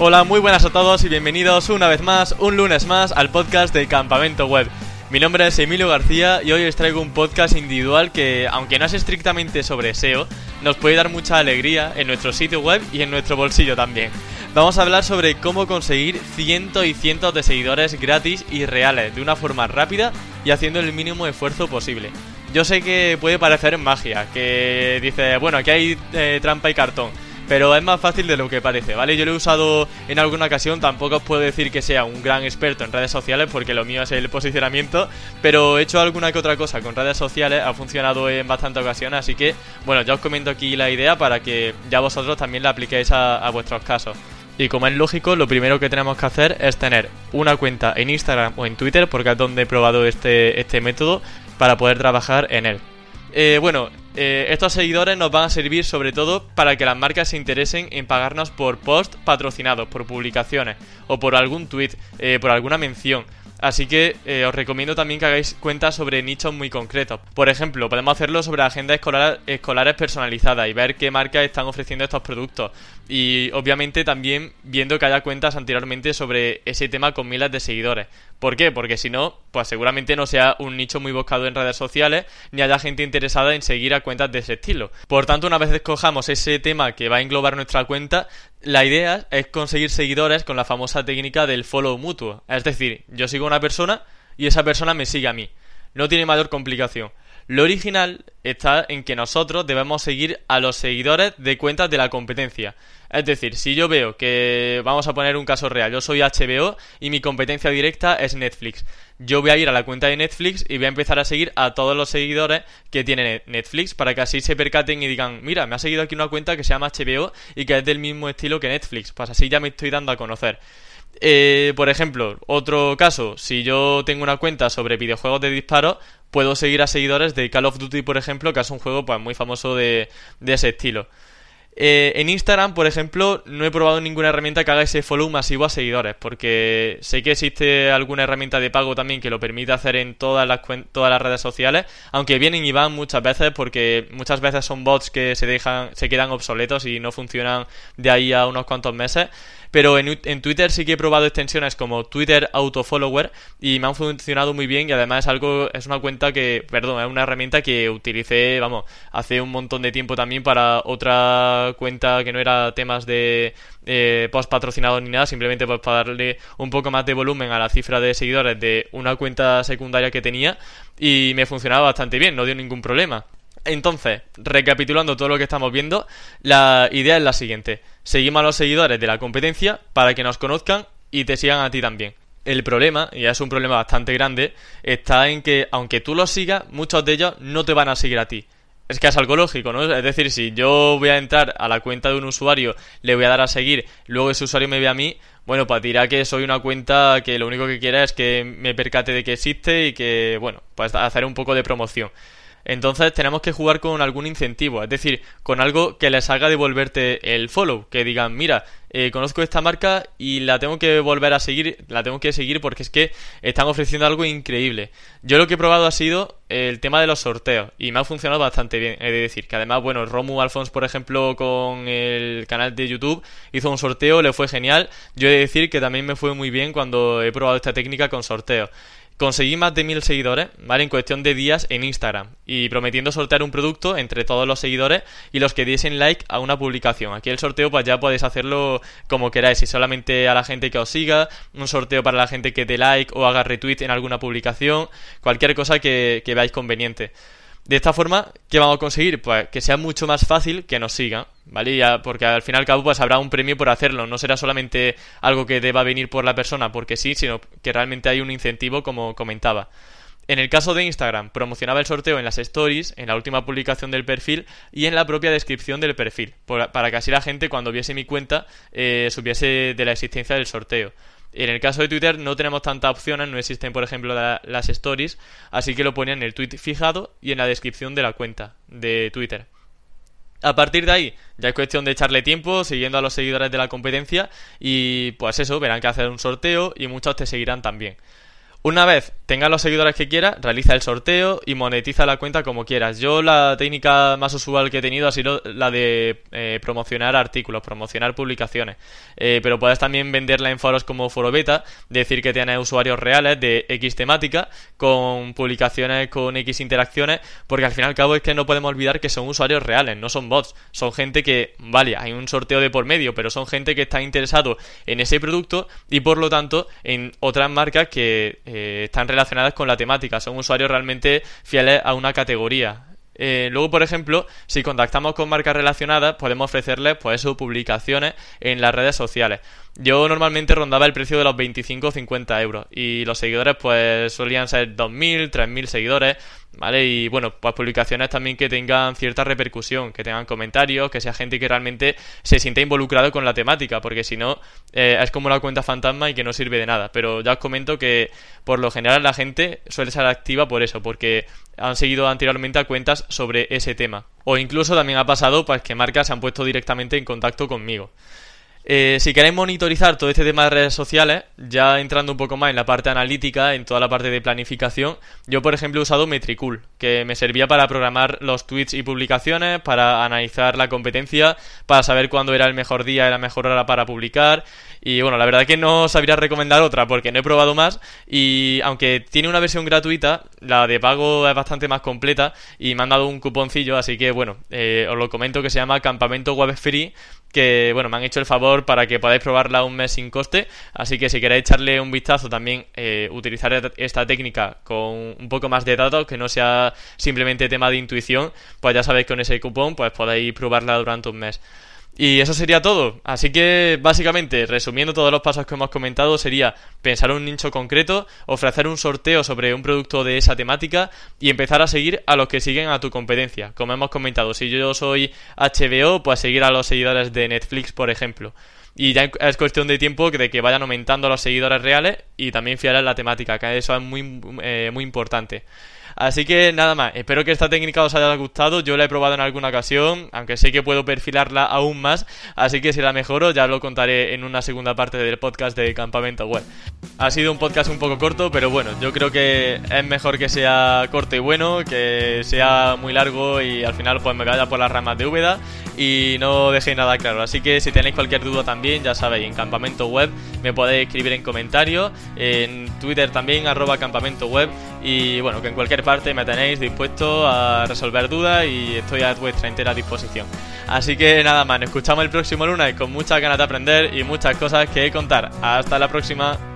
Hola, muy buenas a todos y bienvenidos una vez más, un lunes más, al podcast de Campamento Web. Mi nombre es Emilio García y hoy os traigo un podcast individual que, aunque no es estrictamente sobre SEO, nos puede dar mucha alegría en nuestro sitio web y en nuestro bolsillo también. Vamos a hablar sobre cómo conseguir cientos y cientos de seguidores gratis y reales de una forma rápida y haciendo el mínimo esfuerzo posible. Yo sé que puede parecer magia, que dice, bueno, aquí hay eh, trampa y cartón pero es más fácil de lo que parece, ¿vale? Yo lo he usado en alguna ocasión, tampoco os puedo decir que sea un gran experto en redes sociales porque lo mío es el posicionamiento, pero he hecho alguna que otra cosa con redes sociales, ha funcionado en bastantes ocasiones, así que, bueno, ya os comento aquí la idea para que ya vosotros también la apliquéis a, vuestros casos. Y como es lógico, lo primero que tenemos que hacer es tener una cuenta en Instagram o en Twitter, porque es donde he probado este, este método, para poder trabajar en él. Eh, bueno, eh, estos seguidores nos van a servir sobre todo para que las marcas se interesen en pagarnos por post patrocinados, por publicaciones o por algún tweet, eh, por alguna mención. Así que eh, os recomiendo también que hagáis cuentas sobre nichos muy concretos. Por ejemplo, podemos hacerlo sobre agendas escolares personalizadas y ver qué marcas están ofreciendo estos productos. Y obviamente también viendo que haya cuentas anteriormente sobre ese tema con miles de seguidores. ¿Por qué? Porque si no, pues seguramente no sea un nicho muy buscado en redes sociales, ni haya gente interesada en seguir a cuentas de ese estilo. Por tanto, una vez escojamos ese tema que va a englobar nuestra cuenta, la idea es conseguir seguidores con la famosa técnica del follow mutuo. Es decir, yo sigo a una persona y esa persona me sigue a mí. No tiene mayor complicación. Lo original está en que nosotros debemos seguir a los seguidores de cuentas de la competencia. Es decir, si yo veo que, vamos a poner un caso real, yo soy HBO y mi competencia directa es Netflix. Yo voy a ir a la cuenta de Netflix y voy a empezar a seguir a todos los seguidores que tiene Netflix para que así se percaten y digan, mira, me ha seguido aquí una cuenta que se llama HBO y que es del mismo estilo que Netflix. Pues así ya me estoy dando a conocer. Eh, por ejemplo, otro caso, si yo tengo una cuenta sobre videojuegos de disparos, puedo seguir a seguidores de Call of Duty, por ejemplo, que es un juego pues, muy famoso de, de ese estilo. Eh, en Instagram, por ejemplo, no he probado ninguna herramienta que haga ese follow masivo a seguidores, porque sé que existe alguna herramienta de pago también que lo permite hacer en todas las, todas las redes sociales, aunque vienen y van muchas veces porque muchas veces son bots que se dejan, se quedan obsoletos y no funcionan de ahí a unos cuantos meses. Pero en, en, Twitter sí que he probado extensiones como Twitter Autofollower y me han funcionado muy bien y además es algo, es una cuenta que, perdón, es una herramienta que utilicé, vamos, hace un montón de tiempo también para otra cuenta que no era temas de eh, post patrocinado ni nada, simplemente pues para darle un poco más de volumen a la cifra de seguidores de una cuenta secundaria que tenía y me funcionaba bastante bien, no dio ningún problema. Entonces, recapitulando todo lo que estamos viendo, la idea es la siguiente. Seguimos a los seguidores de la competencia para que nos conozcan y te sigan a ti también. El problema, y es un problema bastante grande, está en que aunque tú los sigas, muchos de ellos no te van a seguir a ti. Es que es algo lógico, ¿no? Es decir, si yo voy a entrar a la cuenta de un usuario, le voy a dar a seguir, luego ese usuario me ve a mí, bueno, pues dirá que soy una cuenta que lo único que quiera es que me percate de que existe y que, bueno, pues hacer un poco de promoción. Entonces tenemos que jugar con algún incentivo, es decir, con algo que les haga devolverte el follow, que digan, mira, eh, conozco esta marca y la tengo que volver a seguir, la tengo que seguir porque es que están ofreciendo algo increíble. Yo lo que he probado ha sido el tema de los sorteos y me ha funcionado bastante bien, he de decir, que además, bueno, Romu Alfons, por ejemplo, con el canal de YouTube, hizo un sorteo, le fue genial. Yo he de decir que también me fue muy bien cuando he probado esta técnica con sorteos. Conseguí más de mil seguidores, ¿vale? En cuestión de días en Instagram. Y prometiendo sortear un producto entre todos los seguidores y los que diesen like a una publicación. Aquí el sorteo, pues ya podéis hacerlo como queráis. Si solamente a la gente que os siga, un sorteo para la gente que dé like o haga retweet en alguna publicación. Cualquier cosa que, que veáis conveniente. De esta forma, ¿qué vamos a conseguir? Pues que sea mucho más fácil que nos sigan, ¿vale? Ya, porque al final y al cabo pues habrá un premio por hacerlo, no será solamente algo que deba venir por la persona porque sí, sino que realmente hay un incentivo como comentaba. En el caso de Instagram, promocionaba el sorteo en las stories, en la última publicación del perfil y en la propia descripción del perfil, para que así la gente cuando viese mi cuenta eh, supiese de la existencia del sorteo. En el caso de Twitter no tenemos tantas opciones, no existen por ejemplo las stories, así que lo ponía en el tweet fijado y en la descripción de la cuenta de Twitter. A partir de ahí, ya es cuestión de echarle tiempo, siguiendo a los seguidores de la competencia y pues eso, verán que hacer un sorteo y muchos te seguirán también. Una vez tengas los seguidores que quieras, realiza el sorteo y monetiza la cuenta como quieras. Yo la técnica más usual que he tenido ha sido la de eh, promocionar artículos, promocionar publicaciones. Eh, pero puedes también venderla en foros como Foro Beta, decir que tienes usuarios reales de X temática, con publicaciones con X interacciones, porque al fin y al cabo es que no podemos olvidar que son usuarios reales, no son bots. Son gente que, vale, hay un sorteo de por medio, pero son gente que está interesado en ese producto y por lo tanto en otras marcas que eh, están relacionadas con la temática, son usuarios realmente fieles a una categoría. Eh, luego, por ejemplo, si contactamos con marcas relacionadas, podemos ofrecerles pues sus publicaciones en las redes sociales. Yo normalmente rondaba el precio de los 25 o 50 euros y los seguidores pues solían ser 2.000, 3.000 seguidores, ¿vale? Y bueno, pues publicaciones también que tengan cierta repercusión, que tengan comentarios, que sea gente que realmente se sienta involucrado con la temática, porque si no eh, es como una cuenta fantasma y que no sirve de nada. Pero ya os comento que por lo general la gente suele ser activa por eso, porque han seguido anteriormente a cuentas sobre ese tema. O incluso también ha pasado pues que marcas se han puesto directamente en contacto conmigo. Eh, si queréis monitorizar todo este tema de redes sociales, ya entrando un poco más en la parte analítica, en toda la parte de planificación, yo por ejemplo he usado Metricool, que me servía para programar los tweets y publicaciones, para analizar la competencia, para saber cuándo era el mejor día y la mejor hora para publicar. Y bueno, la verdad es que no sabría recomendar otra porque no he probado más y aunque tiene una versión gratuita, la de pago es bastante más completa y me han dado un cuponcillo, así que bueno, eh, os lo comento que se llama Campamento Web Free que bueno, me han hecho el favor para que podáis probarla un mes sin coste, así que si queréis echarle un vistazo también, eh, utilizar esta técnica con un poco más de datos, que no sea simplemente tema de intuición, pues ya sabéis que con ese cupón pues podéis probarla durante un mes. Y eso sería todo. Así que, básicamente, resumiendo todos los pasos que hemos comentado, sería pensar un nicho concreto, ofrecer un sorteo sobre un producto de esa temática y empezar a seguir a los que siguen a tu competencia. Como hemos comentado, si yo soy HBO, pues seguir a los seguidores de Netflix, por ejemplo. Y ya es cuestión de tiempo de que vayan aumentando los seguidores reales y también fiar en la temática, que eso es muy, eh, muy importante. Así que nada más, espero que esta técnica os haya gustado. Yo la he probado en alguna ocasión, aunque sé que puedo perfilarla aún más. Así que si la mejoro, ya lo contaré en una segunda parte del podcast de Campamento Web. Ha sido un podcast un poco corto, pero bueno, yo creo que es mejor que sea corto y bueno, que sea muy largo y al final pues me vaya por las ramas de Úbeda y no dejéis nada claro. Así que si tenéis cualquier duda también, ya sabéis, en Campamento Web me podéis escribir en comentarios, en Twitter también, arroba Campamento Web y bueno, que en cualquier parte me tenéis dispuesto a resolver dudas y estoy a vuestra entera disposición. Así que nada más, nos escuchamos el próximo lunes con muchas ganas de aprender y muchas cosas que contar. Hasta la próxima.